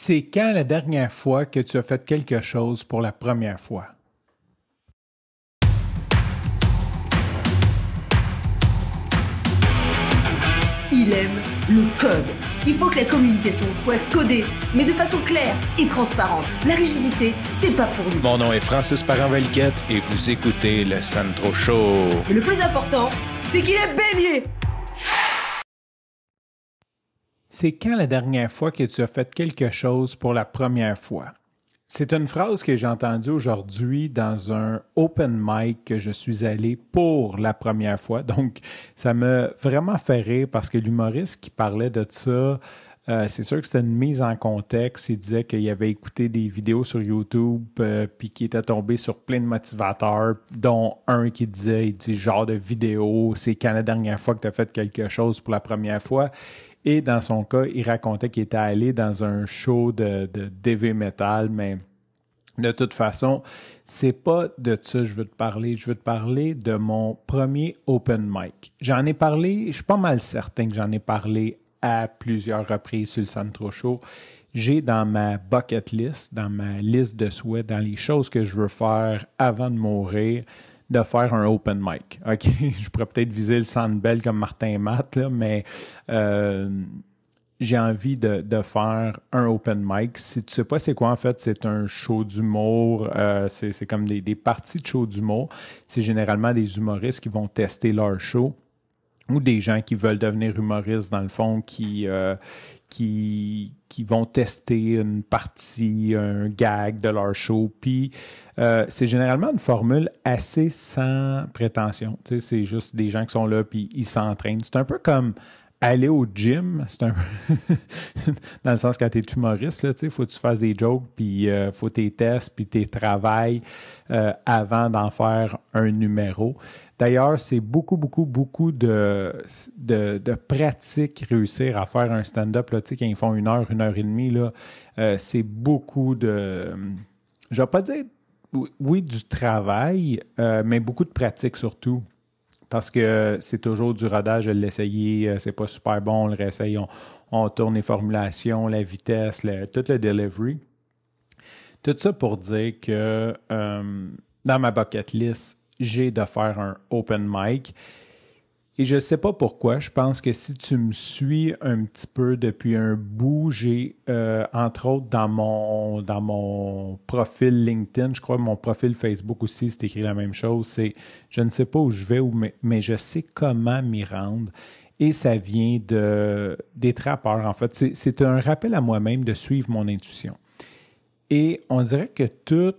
C'est quand la dernière fois que tu as fait quelque chose pour la première fois? Il aime le code. Il faut que la communication soit codée, mais de façon claire et transparente. La rigidité, c'est pas pour nous. Mon nom est Francis parent et vous écoutez le Sandro Show. Mais le plus important, c'est qu'il est bélier. C'est quand la dernière fois que tu as fait quelque chose pour la première fois? C'est une phrase que j'ai entendue aujourd'hui dans un open mic que je suis allé pour la première fois. Donc, ça m'a vraiment fait rire parce que l'humoriste qui parlait de ça, euh, c'est sûr que c'était une mise en contexte. Il disait qu'il avait écouté des vidéos sur YouTube euh, puis qu'il était tombé sur plein de motivateurs, dont un qui disait, il dit genre de vidéo, c'est quand la dernière fois que tu as fait quelque chose pour la première fois. Et dans son cas, il racontait qu'il était allé dans un show de, de DV metal, mais de toute façon, c'est pas de ça que je veux te parler. Je veux te parler de mon premier open mic. J'en ai parlé, je suis pas mal certain que j'en ai parlé à plusieurs reprises sur le Centro Show. J'ai dans ma bucket list, dans ma liste de souhaits, dans les choses que je veux faire avant de mourir, de faire un open mic. OK? Je pourrais peut-être viser le Sandbell comme Martin Matt, là, mais euh, j'ai envie de, de, faire un open mic. Si tu sais pas c'est quoi, en fait, c'est un show d'humour. Euh, c'est comme des, des, parties de show d'humour. C'est généralement des humoristes qui vont tester leur show ou des gens qui veulent devenir humoristes, dans le fond, qui, euh, qui, qui vont tester une partie, un gag de leur show. Puis euh, c'est généralement une formule assez sans prétention. C'est juste des gens qui sont là puis ils s'entraînent. C'est un peu comme aller au gym, c'est un dans le sens quand tu es humoriste, tu faut que tu fasses des jokes, puis euh, faut tes tests, puis tes travails euh, avant d'en faire un numéro. D'ailleurs, c'est beaucoup, beaucoup, beaucoup de, de, de pratique réussir à faire un stand-up. Là, quand ils font une heure, une heure et demie, là, euh, c'est beaucoup de. Je vais pas dire oui, du travail, euh, mais beaucoup de pratique surtout. Parce que c'est toujours du rodage de l'essayer, euh, c'est pas super bon, on le réessaye, on, tourne les formulations, la vitesse, tout le delivery. Tout ça pour dire que dans ma bucket list, j'ai de faire un open mic. Et je ne sais pas pourquoi. Je pense que si tu me suis un petit peu depuis un bout, j'ai, euh, entre autres, dans mon, dans mon profil LinkedIn, je crois mon profil Facebook aussi, c'est écrit la même chose. C'est je ne sais pas où je vais, mais, je sais comment m'y rendre. Et ça vient de, des trappeurs, en fait. C'est un rappel à moi-même de suivre mon intuition. Et on dirait que tout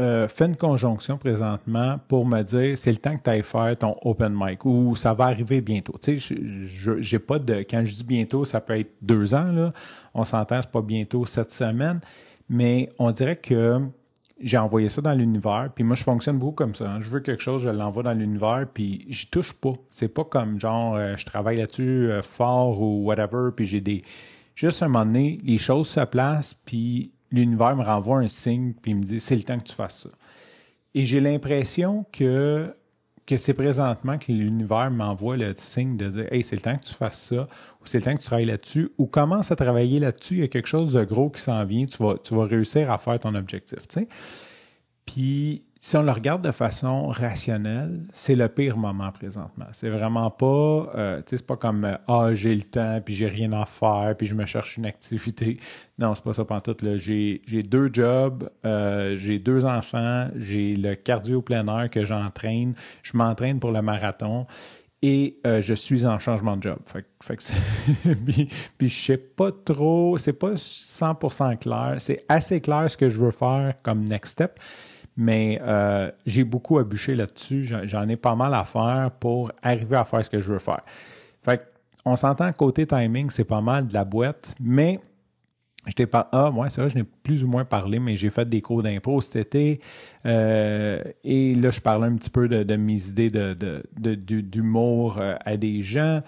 euh, fait une conjonction présentement pour me dire c'est le temps que tu ailles faire ton open mic ou ça va arriver bientôt. Tu sais, j'ai pas de. Quand je dis bientôt, ça peut être deux ans, là. On s'entend, c'est pas bientôt cette semaine, mais on dirait que j'ai envoyé ça dans l'univers, puis moi je fonctionne beaucoup comme ça. Hein. Je veux quelque chose, je l'envoie dans l'univers, puis j'y touche pas. C'est pas comme genre euh, je travaille là-dessus euh, fort ou whatever, puis j'ai des. Juste un moment donné, les choses se placent, puis l'univers me renvoie un signe puis il me dit c'est le temps que tu fasses ça. Et j'ai l'impression que, que c'est présentement que l'univers m'envoie le signe de dire Hey, c'est le temps que tu fasses ça, ou c'est le temps que tu travailles là-dessus, ou commence à travailler là-dessus, il y a quelque chose de gros qui s'en vient, tu vas, tu vas réussir à faire ton objectif. Puis si on le regarde de façon rationnelle, c'est le pire moment présentement. C'est vraiment pas, euh, c'est pas comme euh, ah j'ai le temps puis j'ai rien à faire puis je me cherche une activité. Non, c'est pas ça pantoute là. J'ai j'ai deux jobs, euh, j'ai deux enfants, j'ai le cardio plein air que j'entraîne, je m'entraîne pour le marathon et je suis en changement de job. Fait, fait que puis, puis je sais pas trop, c'est pas 100% clair. C'est assez clair ce que je veux faire comme next step mais euh, j'ai beaucoup à bûcher là-dessus. J'en ai pas mal à faire pour arriver à faire ce que je veux faire. Fait on s'entend côté timing, c'est pas mal de la boîte, mais je t'ai pas. Ah, moi, c'est vrai, je n'ai plus ou moins parlé, mais j'ai fait des cours d'impro cet été. Euh, et là, je parlais un petit peu de, mes idées d'humour de, euh, à des gens.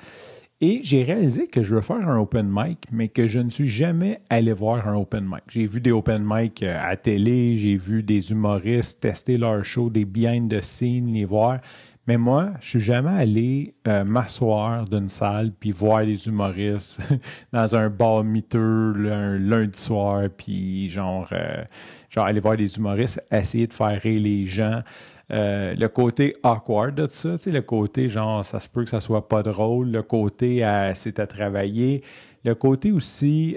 Et j'ai réalisé que je veux faire un open mic, mais que je ne suis jamais allé voir un open mic. J'ai vu des open mic euh, à télé, j'ai vu des humoristes tester leur show, des behind the scenes, les voir, Mais moi, je suis jamais allé euh, m'asseoir d'une salle puis voir les humoristes dans un bar miteux un lundi soir puis genre, euh, genre aller voir les humoristes essayer de faire rire les gens. Euh, le côté awkward de ça, tu sais, le côté genre ça se peut que ça soit pas drôle, le côté c'est à travailler, le côté aussi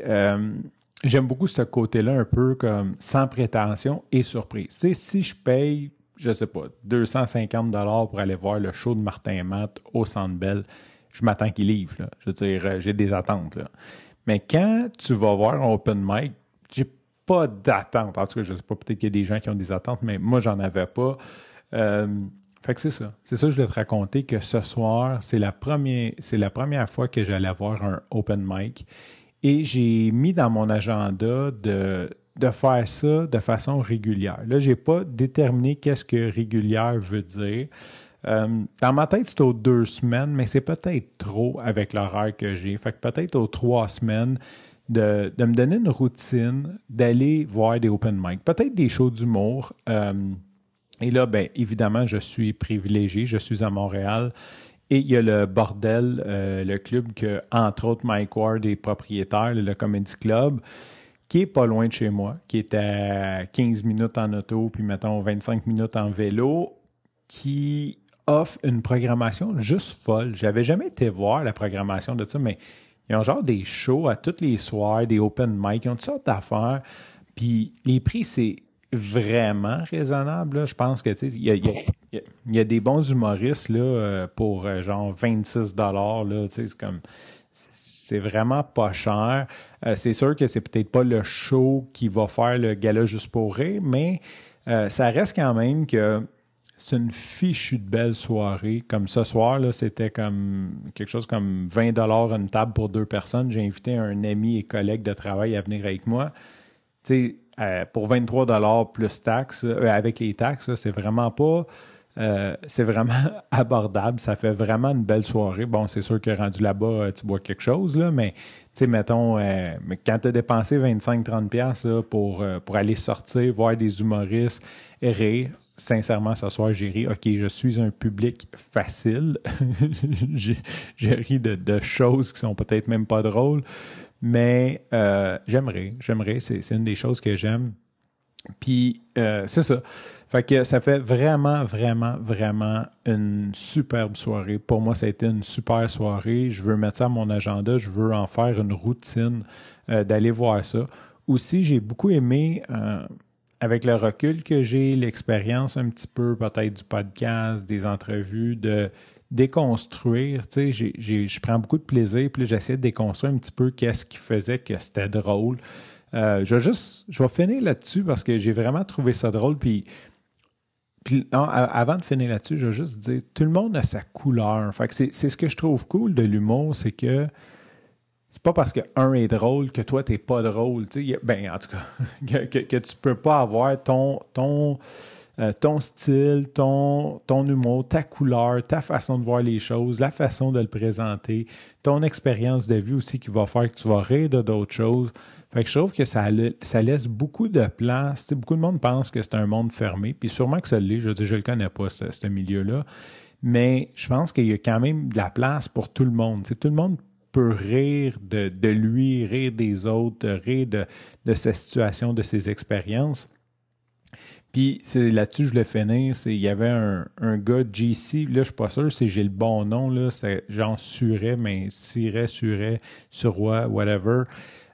j'aime beaucoup ce côté-là un peu comme sans prétention et surprise. Tu sais, si je paye je sais pas, 250 dollars pour aller voir le show de Martin Matt au Centre Bell, je m'attends qu'il livre. Je veux dire, euh, j'ai des attentes. Là. Mais quand tu vas voir un open mic, j'ai pas d'attente. En tout cas, je sais pas, peut-être qu'il y a des gens qui ont des attentes, mais moi, j'en avais pas. Euh, fait que c'est ça. C'est ça que je voulais te raconter que ce soir, c'est la première, c'est la première fois que j'allais voir un open mic. Et j'ai mis dans mon agenda de, de faire ça de façon régulière. Là, je n'ai pas déterminé qu'est-ce que régulière veut dire. Euh, dans ma tête, c'est aux deux semaines, mais c'est peut-être trop avec l'horaire que j'ai. Fait que peut-être aux trois semaines de, me donner une routine, d'aller voir des open mic, peut-être des shows d'humour. Euh, et là, bien évidemment, je suis privilégié, je suis à Montréal. Et il y a le Bordel, euh, le club que, entre autres, Mike Ward est propriétaire, le Comedy Club qui est pas loin de chez moi, qui est à 15 minutes en auto, puis mettons 25 minutes en vélo, qui offre une programmation juste folle. J'avais jamais été voir la programmation de ça, mais ils ont genre des shows à tous les soirs, des open mic, ils ont toutes sortes d'affaires. Puis les prix, c'est vraiment raisonnable. Je pense que il y a, y a, des bons humoristes là, euh, pour euh, genre 26 dollars. C'est comme c'est vraiment pas cher. Euh, c'est sûr que c'est peut-être pas le show qui va faire le gala juste pour rire, mais ça reste quand même que c'est une fichue de belle soirée. Comme ce soir, c'était comme quelque chose comme 20 dollars une table pour deux personnes. J'ai invité un ami et collègue de travail à venir avec moi. Tu euh, pour 23 dollars plus taxes, avec les taxes, c'est vraiment pas euh, c'est vraiment abordable. Ça fait vraiment une belle soirée. Bon, c'est sûr que rendu là-bas, euh, tu bois quelque chose, là, mais tu sais, mettons, euh, quand tu as dépensé 25-30$ pour, pour aller sortir, voir des humoristes rire, sincèrement, ce soir, j'ai ri. OK, je suis un public facile. j'ai ri de, de, choses qui sont peut-être même pas drôles, mais j'aimerais, j'aimerais. C'est une des choses que j'aime. Puis, c'est ça. Fait que ça fait vraiment, vraiment, vraiment une superbe soirée. Pour moi, ça a été une super soirée. Je veux mettre ça à mon agenda. Je veux en faire une routine euh, d'aller voir ça. Aussi, j'ai beaucoup aimé, euh, avec le recul que j'ai, l'expérience un petit peu peut-être du podcast, des entrevues, de déconstruire. Tu sais, je prends beaucoup de plaisir, puis j'essaie de déconstruire un petit peu qu'est-ce qui faisait que c'était drôle. Euh, je vais juste, je vais finir là-dessus parce que j'ai vraiment trouvé ça drôle. Puis puis avant de finir là-dessus, je veux juste dire, tout le monde a sa couleur. Fait c'est, ce que je trouve cool de l'humour, c'est que c'est pas parce que un est drôle que toi t'es pas drôle. ben en tout cas, que, que, tu peux pas avoir ton ton euh, ton style, ton, humour, ta couleur, ta façon de voir les choses, la façon de le présenter, ton expérience de vie aussi qui va faire que tu vas rire de d'autres choses. Fait que je trouve que ça, ça laisse beaucoup de place. beaucoup de monde pense que c'est un monde fermé, puis sûrement que ça l'est. Je dire, je le connais pas, ce, milieu-là. Mais je pense qu'il y a quand même de la place pour tout le monde. tout le monde peut rire de, lui, rire des autres, rire de, de sa situation, de ses expériences. Puis c'est là-dessus, je le finir. Il y avait un, un gars, JC, là, je suis pas sûr si j'ai le bon nom, là, c'est genre Suret, mais Siret, Suret, Surroi, whatever.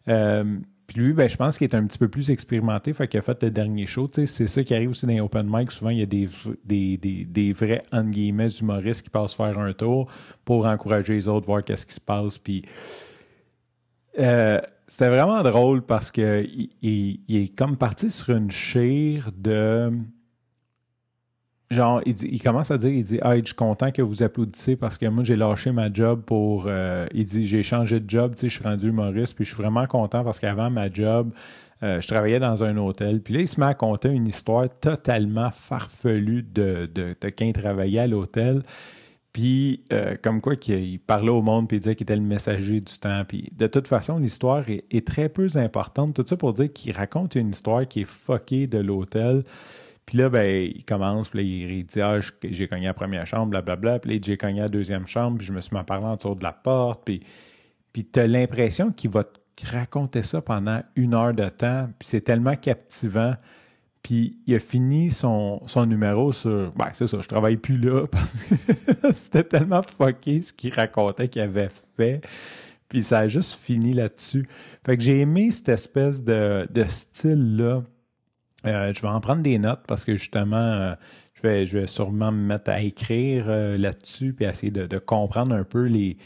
Euh, puis lui, ben, je pense qu'il est un petit peu plus expérimenté, fait qu'il a fait le dernier show. C'est ça qui arrive aussi dans les open mic. Souvent, il y a des, des, des, des vrais, entre guillemets, humoristes qui passent faire un tour pour encourager les autres, voir qu'est-ce qui se passe. Puis euh, c'était vraiment drôle parce que il, est comme parti sur une chire de genre, il, commence à dire, il dit, ah, je suis content que vous applaudissez parce que moi, j'ai lâché ma job pour, euh, il dit, j'ai changé de job, tu sais, je suis rendu humoriste, puis je suis vraiment content parce qu'avant ma job, euh, je travaillais dans un hôtel. Puis là, il se met à compter une histoire totalement farfelue de, de, de quand il travaillait à l'hôtel. Puis, euh, comme quoi, qu'il parlait au monde, puis il disait qu'il était le messager du temps. Puis, de toute façon, l'histoire est, très peu importante. Tout ça pour dire qu'il raconte une histoire qui est fuckée de l'hôtel. Puis là, ben, il commence, puis il dit Ah, j'ai cogné la première chambre, blablabla. Puis là, j'ai cogné la deuxième chambre, puis je me suis à parler autour de la porte. Puis, puis tu l'impression qu'il va te raconter ça pendant une heure de temps. Puis c'est tellement captivant. Puis il a fini son, son numéro sur Ben, c'est ça, je travaille plus là parce que c'était tellement fucké ce qu'il racontait qu'il avait fait. Puis ça a juste fini là-dessus. Fait que j'ai aimé cette espèce de, de style-là. Euh, je vais en prendre des notes parce que justement, euh, je, vais, je vais sûrement me mettre à écrire euh, là-dessus puis essayer de, de, comprendre un peu les,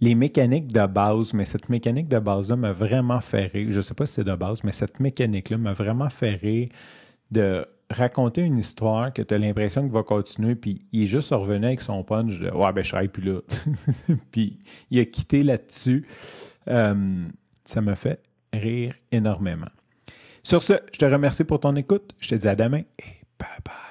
les mécaniques de base. Mais cette mécanique de base-là m'a vraiment fait rire. Je ne sais pas si c'est de base, mais cette mécanique-là m'a vraiment fait rire de raconter une histoire que tu as l'impression qu'il va continuer, puis il est juste revenu avec son punch de Ouais, ben je serai plus là. puis il a quitté là-dessus. Euh, ça me fait rire énormément. Sur ce, je te remercie pour ton écoute. Je te dis à demain et bye bye.